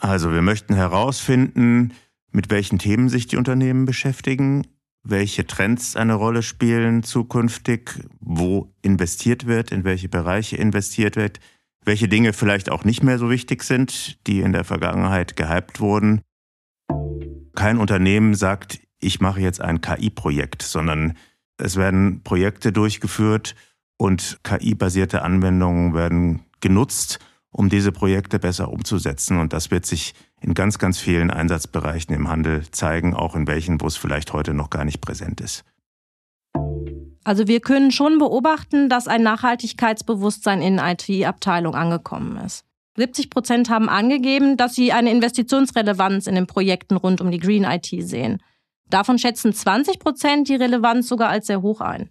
Also wir möchten herausfinden, mit welchen Themen sich die Unternehmen beschäftigen, welche Trends eine Rolle spielen zukünftig, wo investiert wird, in welche Bereiche investiert wird, welche Dinge vielleicht auch nicht mehr so wichtig sind, die in der Vergangenheit gehypt wurden. Kein Unternehmen sagt, ich mache jetzt ein KI-Projekt, sondern es werden Projekte durchgeführt und KI-basierte Anwendungen werden genutzt, um diese Projekte besser umzusetzen. Und das wird sich in ganz, ganz vielen Einsatzbereichen im Handel zeigen, auch in welchen, wo es vielleicht heute noch gar nicht präsent ist. Also wir können schon beobachten, dass ein Nachhaltigkeitsbewusstsein in IT-Abteilung angekommen ist. 70 Prozent haben angegeben, dass sie eine Investitionsrelevanz in den Projekten rund um die Green IT sehen. Davon schätzen 20 Prozent die Relevanz sogar als sehr hoch ein.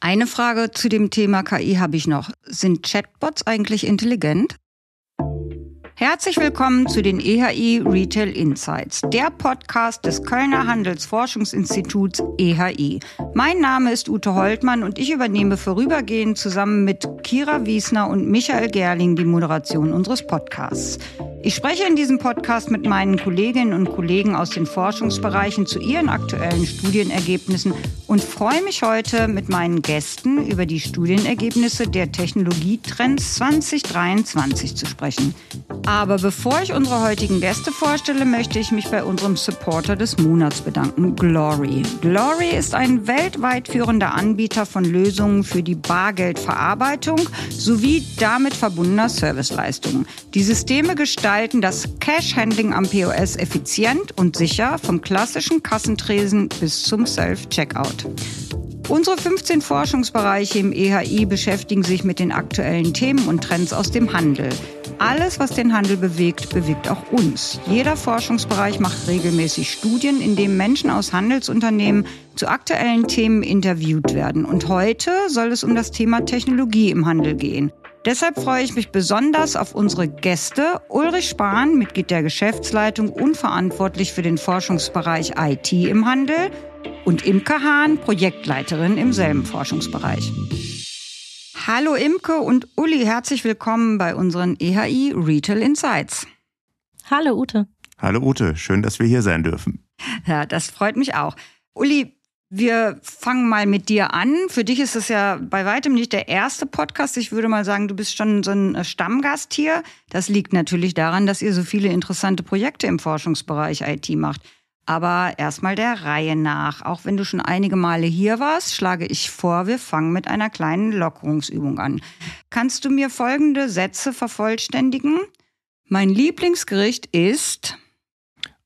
Eine Frage zu dem Thema KI habe ich noch. Sind Chatbots eigentlich intelligent? Herzlich willkommen zu den EHI Retail Insights, der Podcast des Kölner Handelsforschungsinstituts EHI. Mein Name ist Ute Holtmann und ich übernehme vorübergehend zusammen mit Kira Wiesner und Michael Gerling die Moderation unseres Podcasts. Ich spreche in diesem Podcast mit meinen Kolleginnen und Kollegen aus den Forschungsbereichen zu ihren aktuellen Studienergebnissen und freue mich heute mit meinen Gästen über die Studienergebnisse der Technologietrends 2023 zu sprechen. Aber bevor ich unsere heutigen Gäste vorstelle, möchte ich mich bei unserem Supporter des Monats bedanken, Glory. Glory ist ein weltweit führender Anbieter von Lösungen für die Bargeldverarbeitung sowie damit verbundener Serviceleistungen. Die Systeme gestalten das Cash-Handling am POS effizient und sicher vom klassischen Kassentresen bis zum Self-Checkout. Unsere 15 Forschungsbereiche im EHI beschäftigen sich mit den aktuellen Themen und Trends aus dem Handel. Alles, was den Handel bewegt, bewegt auch uns. Jeder Forschungsbereich macht regelmäßig Studien, in denen Menschen aus Handelsunternehmen zu aktuellen Themen interviewt werden. Und heute soll es um das Thema Technologie im Handel gehen. Deshalb freue ich mich besonders auf unsere Gäste. Ulrich Spahn, Mitglied der Geschäftsleitung und verantwortlich für den Forschungsbereich IT im Handel und Imke Hahn, Projektleiterin im selben Forschungsbereich. Hallo Imke und Uli, herzlich willkommen bei unseren EHI Retail Insights. Hallo Ute. Hallo Ute, schön, dass wir hier sein dürfen. Ja, das freut mich auch. Uli, wir fangen mal mit dir an. Für dich ist es ja bei weitem nicht der erste Podcast. Ich würde mal sagen, du bist schon so ein Stammgast hier. Das liegt natürlich daran, dass ihr so viele interessante Projekte im Forschungsbereich IT macht. Aber erstmal der Reihe nach. Auch wenn du schon einige Male hier warst, schlage ich vor, wir fangen mit einer kleinen Lockerungsübung an. Kannst du mir folgende Sätze vervollständigen? Mein Lieblingsgericht ist.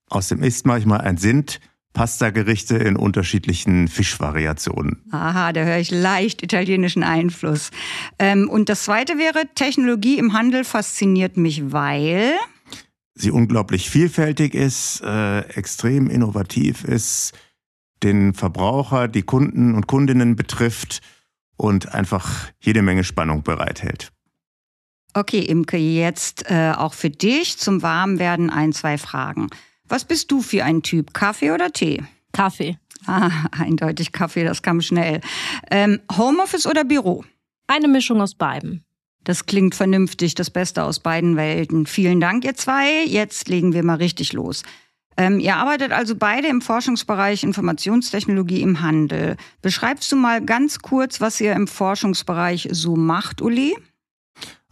Aus dem Ist mache ich mal ein Sind. Pasta-Gerichte in unterschiedlichen Fischvariationen. Aha, da höre ich leicht italienischen Einfluss. Ähm, und das zweite wäre, Technologie im Handel fasziniert mich, weil sie unglaublich vielfältig ist, äh, extrem innovativ ist, den Verbraucher, die Kunden und Kundinnen betrifft und einfach jede Menge Spannung bereithält. Okay, Imke, jetzt äh, auch für dich zum Warmwerden ein, zwei Fragen. Was bist du für ein Typ, Kaffee oder Tee? Kaffee. Ah, eindeutig Kaffee, das kam schnell. Ähm, Homeoffice oder Büro? Eine Mischung aus beiden. Das klingt vernünftig, das Beste aus beiden Welten. Vielen Dank, ihr zwei. Jetzt legen wir mal richtig los. Ähm, ihr arbeitet also beide im Forschungsbereich Informationstechnologie im Handel. Beschreibst du mal ganz kurz, was ihr im Forschungsbereich so macht, Uli?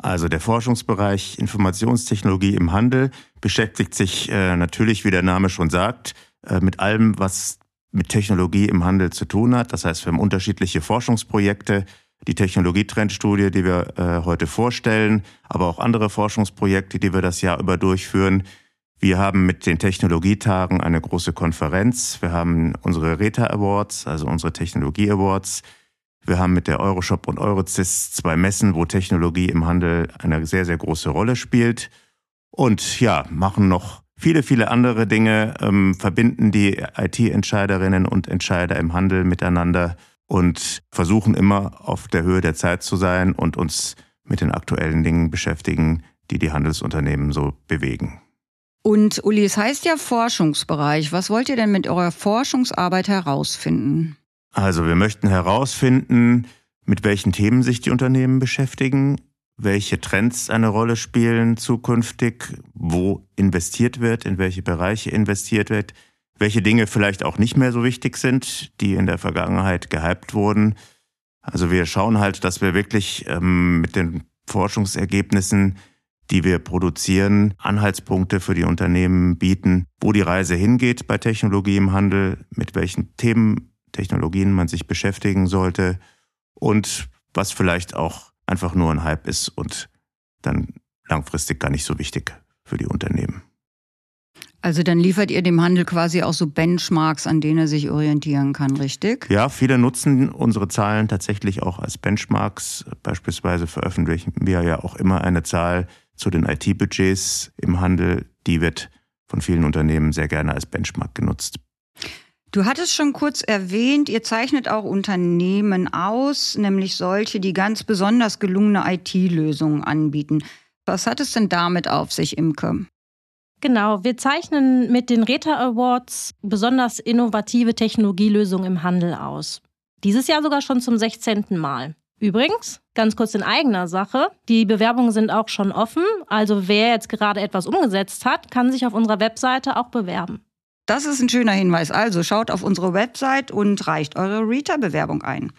Also der Forschungsbereich Informationstechnologie im Handel beschäftigt sich äh, natürlich, wie der Name schon sagt, äh, mit allem, was mit Technologie im Handel zu tun hat. Das heißt, wir haben unterschiedliche Forschungsprojekte, die Technologietrendstudie, die wir äh, heute vorstellen, aber auch andere Forschungsprojekte, die wir das Jahr über durchführen. Wir haben mit den Technologietagen eine große Konferenz. Wir haben unsere RETA Awards, also unsere Technologie Awards. Wir haben mit der Euroshop und Eurozis zwei Messen, wo Technologie im Handel eine sehr, sehr große Rolle spielt. Und ja, machen noch viele, viele andere Dinge, ähm, verbinden die IT-Entscheiderinnen und Entscheider im Handel miteinander und versuchen immer auf der Höhe der Zeit zu sein und uns mit den aktuellen Dingen beschäftigen, die die Handelsunternehmen so bewegen. Und Uli, es heißt ja Forschungsbereich. Was wollt ihr denn mit eurer Forschungsarbeit herausfinden? Also wir möchten herausfinden, mit welchen Themen sich die Unternehmen beschäftigen, welche Trends eine Rolle spielen zukünftig, wo investiert wird, in welche Bereiche investiert wird, welche Dinge vielleicht auch nicht mehr so wichtig sind, die in der Vergangenheit gehypt wurden. Also wir schauen halt, dass wir wirklich ähm, mit den Forschungsergebnissen, die wir produzieren, Anhaltspunkte für die Unternehmen bieten, wo die Reise hingeht bei Technologie im Handel, mit welchen Themen, Technologien man sich beschäftigen sollte und was vielleicht auch einfach nur ein Hype ist und dann langfristig gar nicht so wichtig für die Unternehmen. Also dann liefert ihr dem Handel quasi auch so Benchmarks, an denen er sich orientieren kann, richtig? Ja, viele nutzen unsere Zahlen tatsächlich auch als Benchmarks. Beispielsweise veröffentlichen wir ja auch immer eine Zahl zu den IT-Budgets im Handel. Die wird von vielen Unternehmen sehr gerne als Benchmark genutzt. Du hattest schon kurz erwähnt, ihr zeichnet auch Unternehmen aus, nämlich solche, die ganz besonders gelungene IT-Lösungen anbieten. Was hat es denn damit auf sich, Imke? Genau, wir zeichnen mit den Reta Awards besonders innovative Technologielösungen im Handel aus. Dieses Jahr sogar schon zum 16. Mal. Übrigens, ganz kurz in eigener Sache, die Bewerbungen sind auch schon offen, also wer jetzt gerade etwas umgesetzt hat, kann sich auf unserer Webseite auch bewerben. Das ist ein schöner Hinweis. Also schaut auf unsere Website und reicht eure Reta-Bewerbung ein.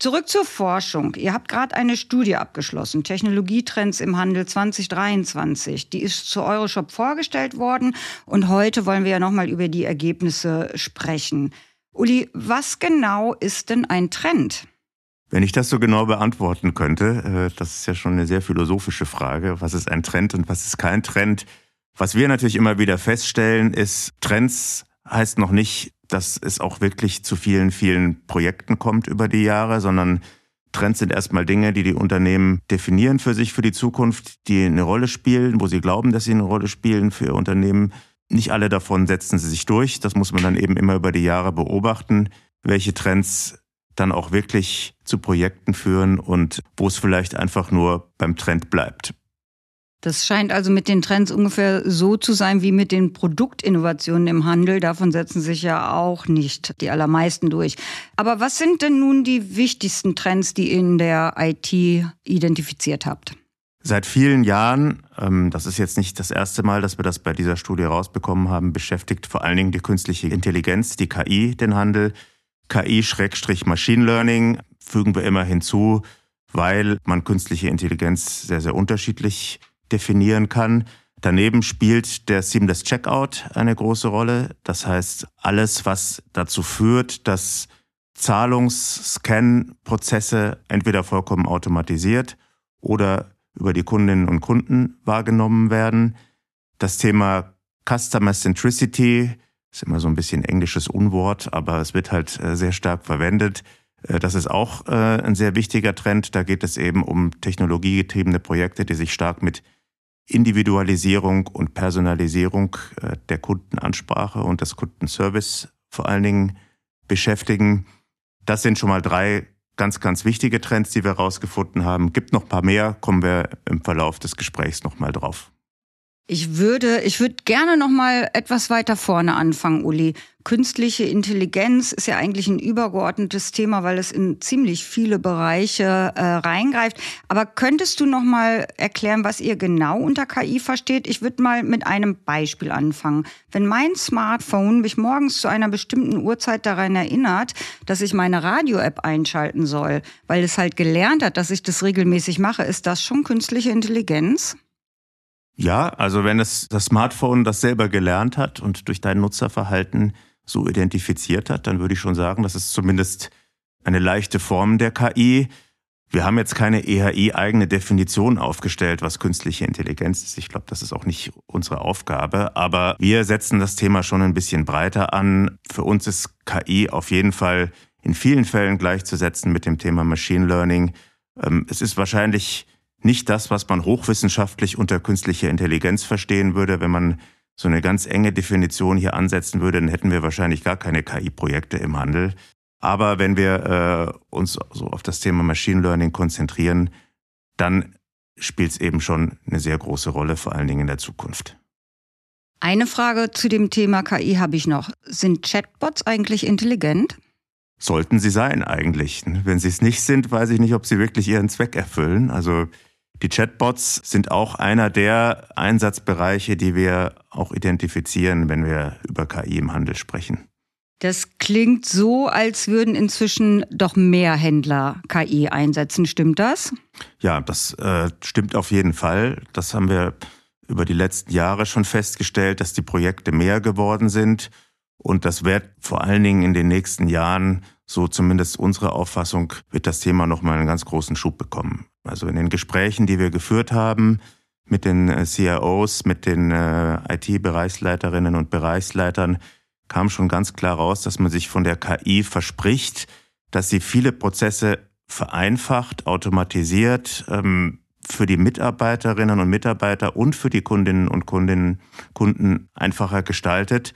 Zurück zur Forschung. Ihr habt gerade eine Studie abgeschlossen, Technologietrends im Handel 2023. Die ist zu Euroshop vorgestellt worden und heute wollen wir ja nochmal über die Ergebnisse sprechen. Uli, was genau ist denn ein Trend? Wenn ich das so genau beantworten könnte, äh, das ist ja schon eine sehr philosophische Frage. Was ist ein Trend und was ist kein Trend? Was wir natürlich immer wieder feststellen, ist, Trends heißt noch nicht, dass es auch wirklich zu vielen, vielen Projekten kommt über die Jahre, sondern Trends sind erstmal Dinge, die die Unternehmen definieren für sich, für die Zukunft, die eine Rolle spielen, wo sie glauben, dass sie eine Rolle spielen für ihr Unternehmen. Nicht alle davon setzen sie sich durch. Das muss man dann eben immer über die Jahre beobachten, welche Trends dann auch wirklich zu Projekten führen und wo es vielleicht einfach nur beim Trend bleibt. Das scheint also mit den Trends ungefähr so zu sein wie mit den Produktinnovationen im Handel. Davon setzen sich ja auch nicht die allermeisten durch. Aber was sind denn nun die wichtigsten Trends, die ihr in der IT identifiziert habt? Seit vielen Jahren, ähm, das ist jetzt nicht das erste Mal, dass wir das bei dieser Studie rausbekommen haben, beschäftigt vor allen Dingen die künstliche Intelligenz, die KI, den Handel. KI-Machine Learning fügen wir immer hinzu, weil man künstliche Intelligenz sehr, sehr unterschiedlich definieren kann. Daneben spielt der Seamless Checkout eine große Rolle. Das heißt, alles, was dazu führt, dass Zahlungs-Scan-Prozesse entweder vollkommen automatisiert oder über die Kundinnen und Kunden wahrgenommen werden. Das Thema Customer Centricity ist immer so ein bisschen englisches Unwort, aber es wird halt äh, sehr stark verwendet. Äh, das ist auch äh, ein sehr wichtiger Trend. Da geht es eben um technologiegetriebene Projekte, die sich stark mit Individualisierung und Personalisierung äh, der Kundenansprache und des Kundenservice vor allen Dingen beschäftigen. Das sind schon mal drei ganz, ganz wichtige Trends, die wir herausgefunden haben. Gibt noch ein paar mehr, kommen wir im Verlauf des Gesprächs nochmal drauf. Ich würde, ich würde gerne noch mal etwas weiter vorne anfangen, Uli. Künstliche Intelligenz ist ja eigentlich ein übergeordnetes Thema, weil es in ziemlich viele Bereiche äh, reingreift. Aber könntest du noch mal erklären, was ihr genau unter KI versteht? Ich würde mal mit einem Beispiel anfangen. Wenn mein Smartphone mich morgens zu einer bestimmten Uhrzeit daran erinnert, dass ich meine Radio-App einschalten soll, weil es halt gelernt hat, dass ich das regelmäßig mache, ist das schon künstliche Intelligenz? Ja, also wenn es das Smartphone das selber gelernt hat und durch dein Nutzerverhalten so identifiziert hat, dann würde ich schon sagen, das ist zumindest eine leichte Form der KI. Wir haben jetzt keine EHI-eigene Definition aufgestellt, was künstliche Intelligenz ist. Ich glaube, das ist auch nicht unsere Aufgabe. Aber wir setzen das Thema schon ein bisschen breiter an. Für uns ist KI auf jeden Fall in vielen Fällen gleichzusetzen mit dem Thema Machine Learning. Ähm, es ist wahrscheinlich nicht das, was man hochwissenschaftlich unter künstlicher Intelligenz verstehen würde. Wenn man so eine ganz enge Definition hier ansetzen würde, dann hätten wir wahrscheinlich gar keine KI-Projekte im Handel. Aber wenn wir äh, uns so auf das Thema Machine Learning konzentrieren, dann spielt es eben schon eine sehr große Rolle, vor allen Dingen in der Zukunft. Eine Frage zu dem Thema KI habe ich noch. Sind Chatbots eigentlich intelligent? Sollten sie sein eigentlich. Wenn sie es nicht sind, weiß ich nicht, ob sie wirklich ihren Zweck erfüllen. Also die Chatbots sind auch einer der Einsatzbereiche, die wir auch identifizieren, wenn wir über KI im Handel sprechen. Das klingt so, als würden inzwischen doch mehr Händler KI einsetzen. Stimmt das? Ja, das äh, stimmt auf jeden Fall. Das haben wir über die letzten Jahre schon festgestellt, dass die Projekte mehr geworden sind. Und das wird vor allen Dingen in den nächsten Jahren, so zumindest unsere Auffassung, wird das Thema nochmal einen ganz großen Schub bekommen. Also in den Gesprächen, die wir geführt haben mit den äh, CIOs, mit den äh, IT-Bereichsleiterinnen und Bereichsleitern, kam schon ganz klar raus, dass man sich von der KI verspricht, dass sie viele Prozesse vereinfacht, automatisiert, ähm, für die Mitarbeiterinnen und Mitarbeiter und für die Kundinnen und Kundinnen, Kunden einfacher gestaltet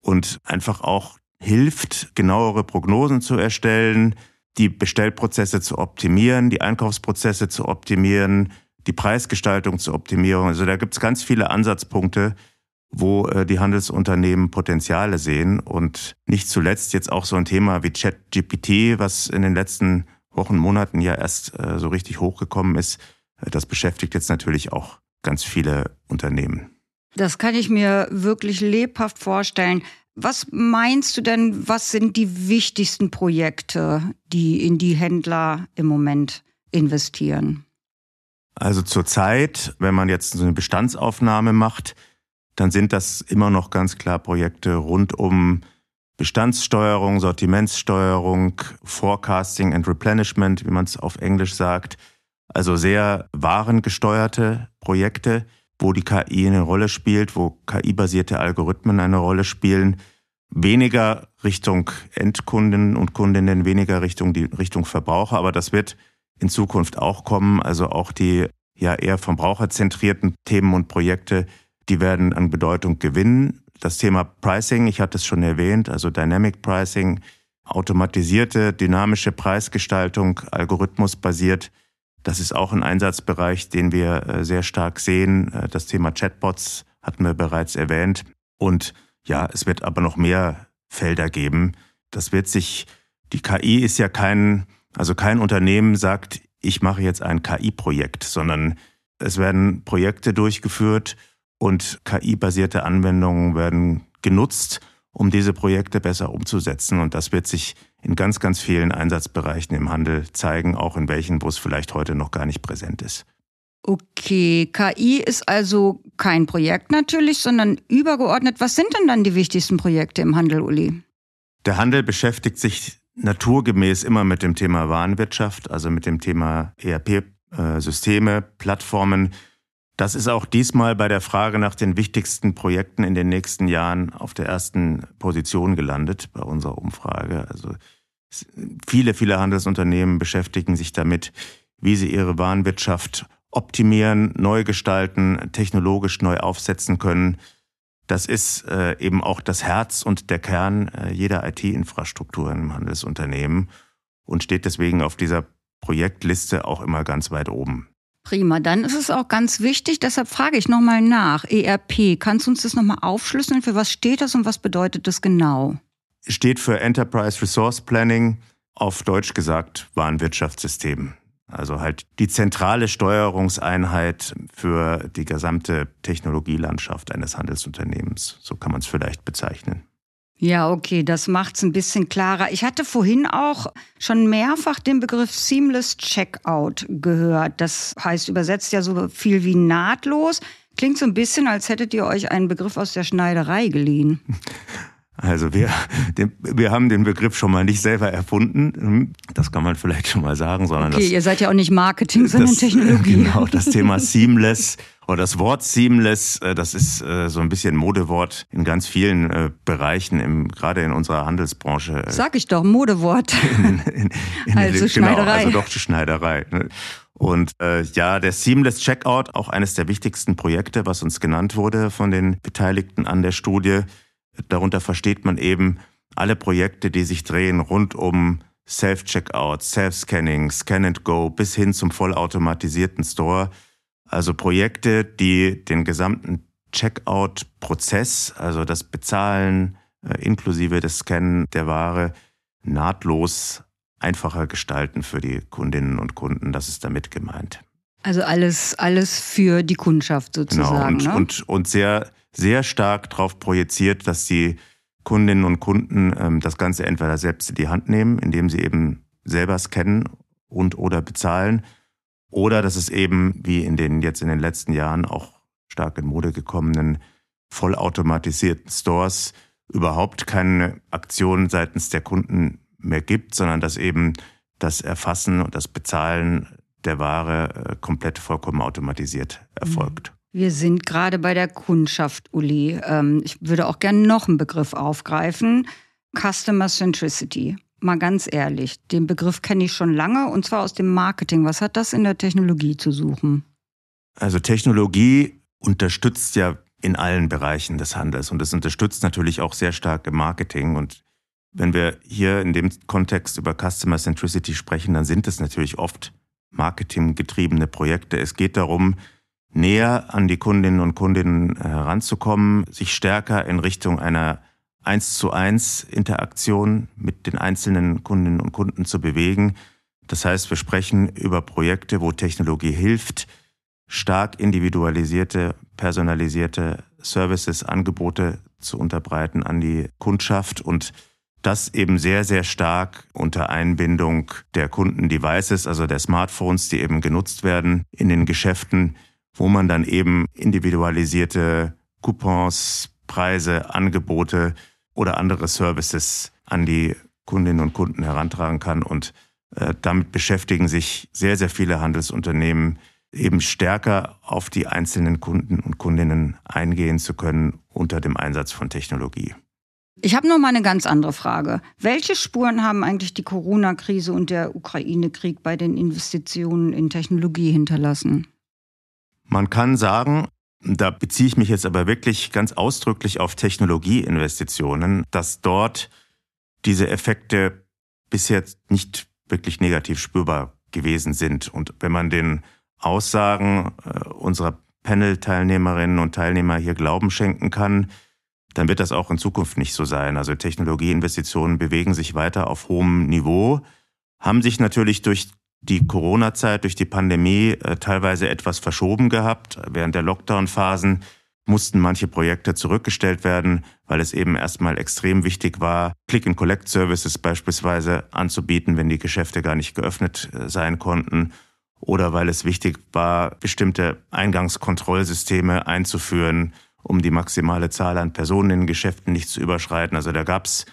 und einfach auch hilft, genauere Prognosen zu erstellen, die Bestellprozesse zu optimieren, die Einkaufsprozesse zu optimieren, die Preisgestaltung zu optimieren. Also da gibt es ganz viele Ansatzpunkte, wo äh, die Handelsunternehmen Potenziale sehen. Und nicht zuletzt jetzt auch so ein Thema wie ChatGPT, was in den letzten Wochen, Monaten ja erst äh, so richtig hochgekommen ist. Das beschäftigt jetzt natürlich auch ganz viele Unternehmen. Das kann ich mir wirklich lebhaft vorstellen. Was meinst du denn, was sind die wichtigsten Projekte, die in die Händler im Moment investieren? Also zurzeit, wenn man jetzt so eine Bestandsaufnahme macht, dann sind das immer noch ganz klar Projekte rund um Bestandssteuerung, Sortimentssteuerung, Forecasting and Replenishment, wie man es auf Englisch sagt. Also sehr warengesteuerte Projekte, wo die KI eine Rolle spielt, wo KI-basierte Algorithmen eine Rolle spielen. Weniger Richtung Endkunden und Kundinnen, weniger Richtung die Richtung Verbraucher, aber das wird in Zukunft auch kommen. Also auch die ja eher verbraucherzentrierten Themen und Projekte die werden an Bedeutung gewinnen. Das Thema Pricing, ich hatte es schon erwähnt, also Dynamic Pricing, automatisierte, dynamische Preisgestaltung, algorithmusbasiert, das ist auch ein Einsatzbereich, den wir äh, sehr stark sehen. Äh, das Thema Chatbots hatten wir bereits erwähnt. Und ja, es wird aber noch mehr Felder geben. Das wird sich, die KI ist ja kein, also kein Unternehmen sagt, ich mache jetzt ein KI-Projekt, sondern es werden Projekte durchgeführt, und KI-basierte Anwendungen werden genutzt, um diese Projekte besser umzusetzen. Und das wird sich in ganz, ganz vielen Einsatzbereichen im Handel zeigen, auch in welchen, wo es vielleicht heute noch gar nicht präsent ist. Okay, KI ist also kein Projekt natürlich, sondern übergeordnet. Was sind denn dann die wichtigsten Projekte im Handel, Uli? Der Handel beschäftigt sich naturgemäß immer mit dem Thema Warenwirtschaft, also mit dem Thema ERP-Systeme, äh, Plattformen, das ist auch diesmal bei der Frage nach den wichtigsten Projekten in den nächsten Jahren auf der ersten Position gelandet bei unserer Umfrage. Also viele, viele Handelsunternehmen beschäftigen sich damit, wie sie ihre Warenwirtschaft optimieren, neu gestalten, technologisch neu aufsetzen können. Das ist äh, eben auch das Herz und der Kern äh, jeder IT-Infrastruktur im Handelsunternehmen und steht deswegen auf dieser Projektliste auch immer ganz weit oben. Prima, dann ist es auch ganz wichtig, deshalb frage ich nochmal nach. ERP, kannst du uns das nochmal aufschlüsseln? Für was steht das und was bedeutet das genau? Steht für Enterprise Resource Planning, auf Deutsch gesagt Warenwirtschaftssystem. Also halt die zentrale Steuerungseinheit für die gesamte Technologielandschaft eines Handelsunternehmens. So kann man es vielleicht bezeichnen. Ja, okay, das macht's ein bisschen klarer. Ich hatte vorhin auch schon mehrfach den Begriff Seamless Checkout gehört. Das heißt übersetzt ja so viel wie nahtlos. Klingt so ein bisschen, als hättet ihr euch einen Begriff aus der Schneiderei geliehen. Also wir, den, wir haben den Begriff schon mal nicht selber erfunden, das kann man vielleicht schon mal sagen, sondern okay, das, ihr seid ja auch nicht Marketing, sondern das, Technologie. Genau, das Thema Seamless oder das Wort Seamless, äh, das ist äh, so ein bisschen Modewort in ganz vielen äh, Bereichen, im, gerade in unserer Handelsbranche. Sag ich doch, Modewort. In, in, in also genau, Schneiderei. Also doch die Schneiderei. Ne? Und äh, ja, der Seamless Checkout, auch eines der wichtigsten Projekte, was uns genannt wurde von den Beteiligten an der Studie. Darunter versteht man eben alle Projekte, die sich drehen rund um Self-Checkout, Self-Scanning, Scan and Go bis hin zum vollautomatisierten Store also Projekte, die den gesamten Checkout-Prozess, also das Bezahlen äh, inklusive des Scannen der Ware, nahtlos einfacher gestalten für die Kundinnen und Kunden. Das ist damit gemeint. Also alles, alles für die Kundschaft sozusagen. Genau, und, ne? und, und sehr, sehr stark darauf projiziert, dass die Kundinnen und Kunden ähm, das Ganze entweder selbst in die Hand nehmen, indem sie eben selber scannen und oder bezahlen, oder dass es eben, wie in den jetzt in den letzten Jahren auch stark in Mode gekommenen vollautomatisierten Stores überhaupt keine Aktion seitens der Kunden mehr gibt, sondern dass eben das Erfassen und das Bezahlen der Ware äh, komplett vollkommen automatisiert erfolgt. Wir sind gerade bei der Kundschaft, Uli. Ähm, ich würde auch gerne noch einen Begriff aufgreifen. Customer Centricity. Mal ganz ehrlich, den Begriff kenne ich schon lange und zwar aus dem Marketing. Was hat das in der Technologie zu suchen? Also Technologie unterstützt ja in allen Bereichen des Handels und es unterstützt natürlich auch sehr stark im Marketing. Und wenn wir hier in dem Kontext über Customer Centricity sprechen, dann sind es natürlich oft marketinggetriebene Projekte. Es geht darum, näher an die Kundinnen und Kundinnen heranzukommen, sich stärker in Richtung einer eins zu eins Interaktion mit den einzelnen Kundinnen und Kunden zu bewegen. Das heißt, wir sprechen über Projekte, wo Technologie hilft, stark individualisierte, personalisierte Services, Angebote zu unterbreiten an die Kundschaft und das eben sehr, sehr stark unter Einbindung der Kundendevices, also der Smartphones, die eben genutzt werden in den Geschäften, wo man dann eben individualisierte Coupons, Preise, Angebote oder andere Services an die Kundinnen und Kunden herantragen kann. Und äh, damit beschäftigen sich sehr, sehr viele Handelsunternehmen, eben stärker auf die einzelnen Kunden und Kundinnen eingehen zu können unter dem Einsatz von Technologie. Ich habe noch mal eine ganz andere Frage. Welche Spuren haben eigentlich die Corona-Krise und der Ukraine-Krieg bei den Investitionen in Technologie hinterlassen? Man kann sagen, da beziehe ich mich jetzt aber wirklich ganz ausdrücklich auf Technologieinvestitionen, dass dort diese Effekte bisher nicht wirklich negativ spürbar gewesen sind. Und wenn man den Aussagen äh, unserer Panel-Teilnehmerinnen und Teilnehmer hier Glauben schenken kann, dann wird das auch in Zukunft nicht so sein. Also Technologieinvestitionen bewegen sich weiter auf hohem Niveau, haben sich natürlich durch die Corona-Zeit, durch die Pandemie äh, teilweise etwas verschoben gehabt. Während der Lockdown-Phasen mussten manche Projekte zurückgestellt werden, weil es eben erstmal extrem wichtig war, Click-and-Collect-Services beispielsweise anzubieten, wenn die Geschäfte gar nicht geöffnet äh, sein konnten oder weil es wichtig war, bestimmte Eingangskontrollsysteme einzuführen, um die maximale Zahl an Personen in Geschäften nicht zu überschreiten. Also da gab es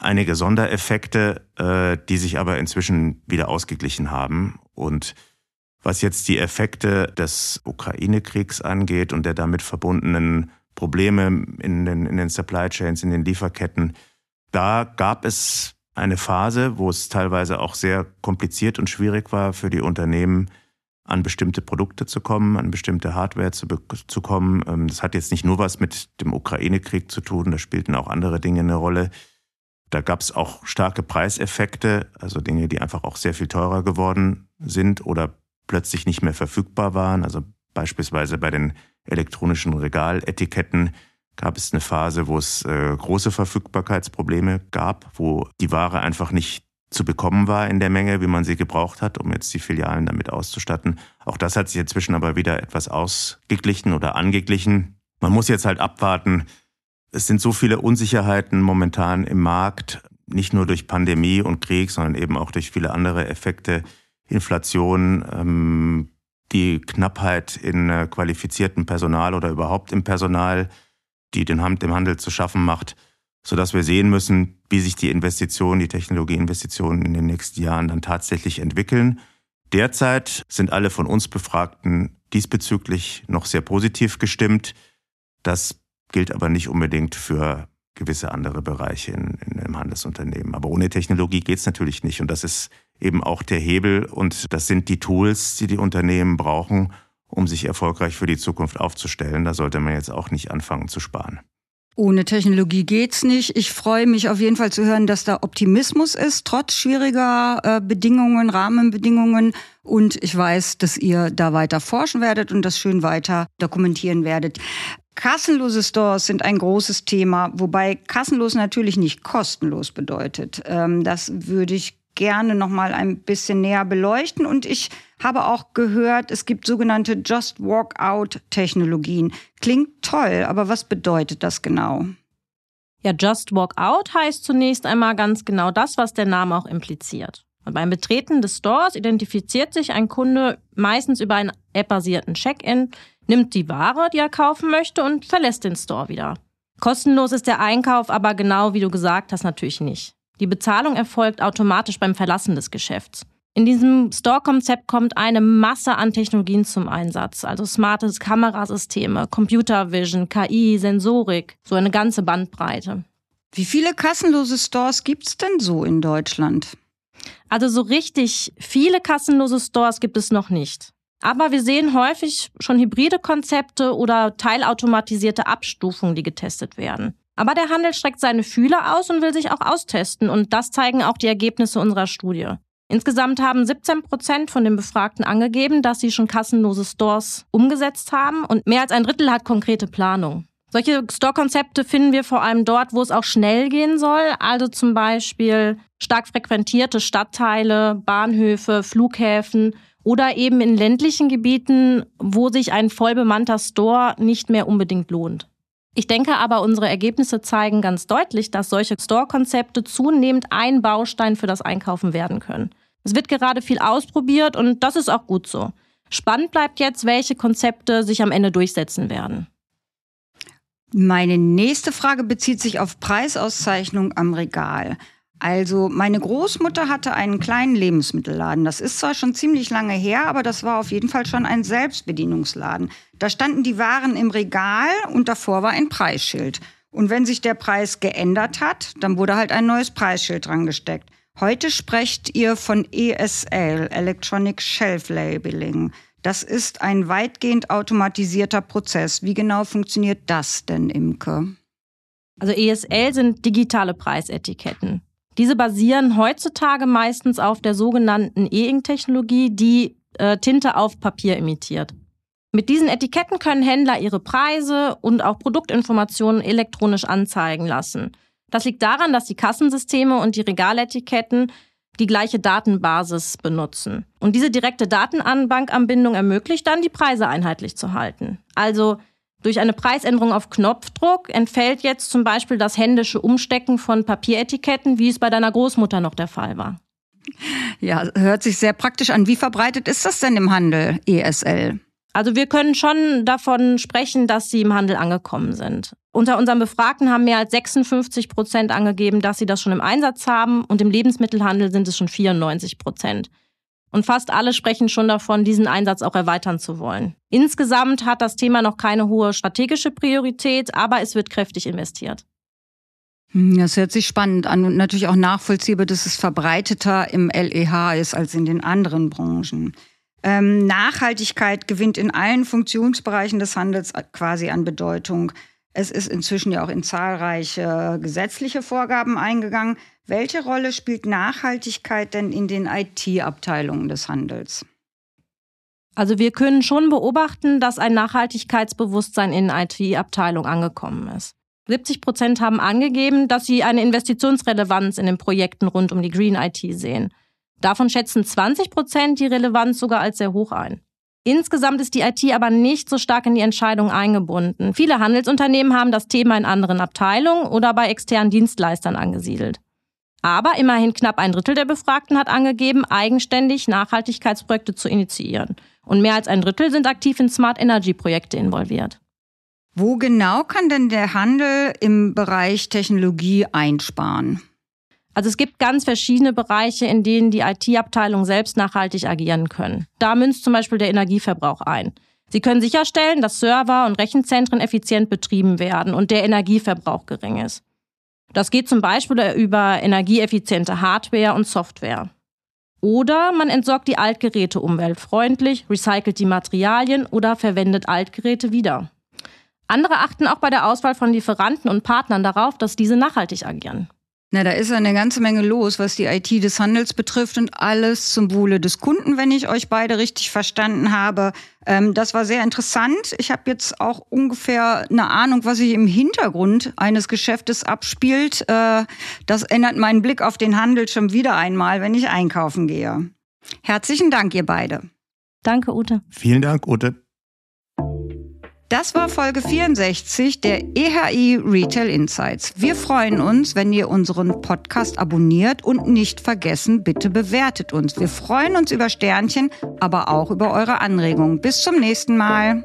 einige Sondereffekte, äh, die sich aber inzwischen wieder ausgeglichen haben. Und was jetzt die Effekte des Ukraine-Kriegs angeht und der damit verbundenen Probleme in den, in den Supply Chains, in den Lieferketten, da gab es eine Phase, wo es teilweise auch sehr kompliziert und schwierig war für die Unternehmen, an bestimmte Produkte zu kommen, an bestimmte Hardware zu, zu kommen. Ähm, das hat jetzt nicht nur was mit dem Ukraine-Krieg zu tun, da spielten auch andere Dinge eine Rolle. Da gab es auch starke Preiseffekte, also Dinge, die einfach auch sehr viel teurer geworden sind oder plötzlich nicht mehr verfügbar waren. Also beispielsweise bei den elektronischen Regaletiketten gab es eine Phase, wo es äh, große Verfügbarkeitsprobleme gab, wo die Ware einfach nicht zu bekommen war in der Menge, wie man sie gebraucht hat, um jetzt die Filialen damit auszustatten. Auch das hat sich inzwischen aber wieder etwas ausgeglichen oder angeglichen. Man muss jetzt halt abwarten. Es sind so viele Unsicherheiten momentan im Markt, nicht nur durch Pandemie und Krieg, sondern eben auch durch viele andere Effekte, Inflation, ähm, die Knappheit in äh, qualifiziertem Personal oder überhaupt im Personal, die den Hand, dem Handel zu schaffen macht, sodass wir sehen müssen, wie sich die Investitionen, die Technologieinvestitionen in den nächsten Jahren dann tatsächlich entwickeln. Derzeit sind alle von uns Befragten diesbezüglich noch sehr positiv gestimmt. Das gilt aber nicht unbedingt für gewisse andere Bereiche in, in einem Handelsunternehmen. Aber ohne Technologie geht es natürlich nicht. Und das ist eben auch der Hebel und das sind die Tools, die die Unternehmen brauchen, um sich erfolgreich für die Zukunft aufzustellen. Da sollte man jetzt auch nicht anfangen zu sparen. Ohne Technologie geht's nicht. Ich freue mich auf jeden Fall zu hören, dass da Optimismus ist, trotz schwieriger äh, Bedingungen, Rahmenbedingungen. Und ich weiß, dass ihr da weiter forschen werdet und das schön weiter dokumentieren werdet. Kassenlose Stores sind ein großes Thema, wobei kassenlos natürlich nicht kostenlos bedeutet. Ähm, das würde ich gerne noch mal ein bisschen näher beleuchten und ich Habe auch gehört, es gibt sogenannte Just Walk Out Technologien. Klingt toll, aber was bedeutet das genau? Ja, Just Walk Out heißt zunächst einmal ganz genau das, was der Name auch impliziert. beim Betreten des Stores identifiziert sich ein Kunde meistens über einen App-basierten Check-in, nimmt die Ware, die er kaufen möchte und verlässt den Store wieder. Kostenlos ist der Einkauf aber genau wie du gesagt hast natürlich nicht. Die Bezahlung erfolgt automatisch beim Verlassen des Geschäfts. In diesem Store-Konzept kommt eine Masse an Technologien zum Einsatz, also smarte Kamerasysteme, Computer Vision, KI, Sensorik, so eine ganze Bandbreite. Wie viele kassenlose Stores gibt es denn so in Deutschland? Also so richtig viele kassenlose Stores gibt es noch nicht. Aber wir sehen häufig schon hybride Konzepte oder teilautomatisierte Abstufungen, die getestet werden. Aber der Handel streckt seine Fühler aus und will sich auch austesten und das zeigen auch die Ergebnisse unserer Studie. Insgesamt haben 17 Prozent von den Befragten angegeben, dass sie schon kassenlose Stores umgesetzt haben und mehr als ein Drittel hat konkrete Planung. Solche Store-Konzepte finden wir vor allem dort, wo es auch schnell gehen soll, also zum Beispiel stark frequentierte Stadtteile, Bahnhöfe, Flughäfen oder eben in ländlichen Gebieten, wo sich ein vollbemannter Store nicht mehr unbedingt lohnt. Ich denke aber, unsere Ergebnisse zeigen ganz deutlich, dass solche Store-Konzepte zunehmend ein Baustein für das Einkaufen werden können. Es wird gerade viel ausprobiert und das ist auch gut so. Spannend bleibt jetzt, welche Konzepte sich am Ende durchsetzen werden. Meine nächste Frage bezieht sich auf Preisauszeichnung am Regal. Also meine Großmutter hatte einen kleinen Lebensmittelladen. Das ist zwar schon ziemlich lange her, aber das war auf jeden Fall schon ein Selbstbedienungsladen. Da standen die Waren im Regal und davor war ein Preisschild. Und wenn sich der Preis geändert hat, dann wurde halt ein neues Preisschild dran gesteckt. Heute sprecht ihr von ESL, Electronic Shelf Labeling. Das ist ein weitgehend automatisierter Prozess. Wie genau funktioniert das denn, Imke? Also ESL sind digitale Preisetiketten. Diese basieren heutzutage meistens auf der sogenannten E-Ink-Technologie, die äh, Tinte auf Papier imitiert. Mit diesen Etiketten können Händler ihre Preise und auch Produktinformationen elektronisch anzeigen lassen. Das liegt daran, dass die Kassensysteme und die Regaletiketten die gleiche Datenbasis benutzen. Und diese direkte Datenbankanbindung ermöglicht dann, die Preise einheitlich zu halten. Also durch eine Preisänderung auf Knopfdruck entfällt jetzt zum Beispiel das händische Umstecken von Papieretiketten, wie es bei deiner Großmutter noch der Fall war. Ja, hört sich sehr praktisch an. Wie verbreitet ist das denn im Handel, ESL? Also wir können schon davon sprechen, dass sie im Handel angekommen sind. Unter unseren Befragten haben mehr als 56 Prozent angegeben, dass sie das schon im Einsatz haben und im Lebensmittelhandel sind es schon 94 Prozent. Und fast alle sprechen schon davon, diesen Einsatz auch erweitern zu wollen. Insgesamt hat das Thema noch keine hohe strategische Priorität, aber es wird kräftig investiert. Hm, das hört sich spannend an und natürlich auch nachvollziehbar, dass es verbreiteter im LEH ist als in den anderen Branchen. Ähm, Nachhaltigkeit gewinnt in allen Funktionsbereichen des Handels quasi an Bedeutung. Es ist inzwischen ja auch in zahlreiche gesetzliche Vorgaben eingegangen. Welche Rolle spielt Nachhaltigkeit denn in den IT-Abteilungen des Handels? Also wir können schon beobachten, dass ein Nachhaltigkeitsbewusstsein in IT-Abteilungen angekommen ist. 70 Prozent haben angegeben, dass sie eine Investitionsrelevanz in den Projekten rund um die Green IT sehen. Davon schätzen 20 Prozent die Relevanz sogar als sehr hoch ein. Insgesamt ist die IT aber nicht so stark in die Entscheidung eingebunden. Viele Handelsunternehmen haben das Thema in anderen Abteilungen oder bei externen Dienstleistern angesiedelt. Aber immerhin knapp ein Drittel der Befragten hat angegeben, eigenständig Nachhaltigkeitsprojekte zu initiieren. Und mehr als ein Drittel sind aktiv in Smart Energy Projekte involviert. Wo genau kann denn der Handel im Bereich Technologie einsparen? Also es gibt ganz verschiedene Bereiche, in denen die IT-Abteilungen selbst nachhaltig agieren können. Da münzt zum Beispiel der Energieverbrauch ein. Sie können sicherstellen, dass Server und Rechenzentren effizient betrieben werden und der Energieverbrauch gering ist. Das geht zum Beispiel über energieeffiziente Hardware und Software. Oder man entsorgt die Altgeräte umweltfreundlich, recycelt die Materialien oder verwendet Altgeräte wieder. Andere achten auch bei der Auswahl von Lieferanten und Partnern darauf, dass diese nachhaltig agieren. Na, da ist eine ganze Menge los, was die IT des Handels betrifft und alles zum Wohle des Kunden, wenn ich euch beide richtig verstanden habe. Ähm, das war sehr interessant. Ich habe jetzt auch ungefähr eine Ahnung, was sich im Hintergrund eines Geschäftes abspielt. Äh, das ändert meinen Blick auf den Handel schon wieder einmal, wenn ich einkaufen gehe. Herzlichen Dank, ihr beide. Danke, Ute. Vielen Dank, Ute. Das war Folge 64 der EHI Retail Insights. Wir freuen uns, wenn ihr unseren Podcast abonniert und nicht vergessen, bitte bewertet uns. Wir freuen uns über Sternchen, aber auch über eure Anregungen. Bis zum nächsten Mal.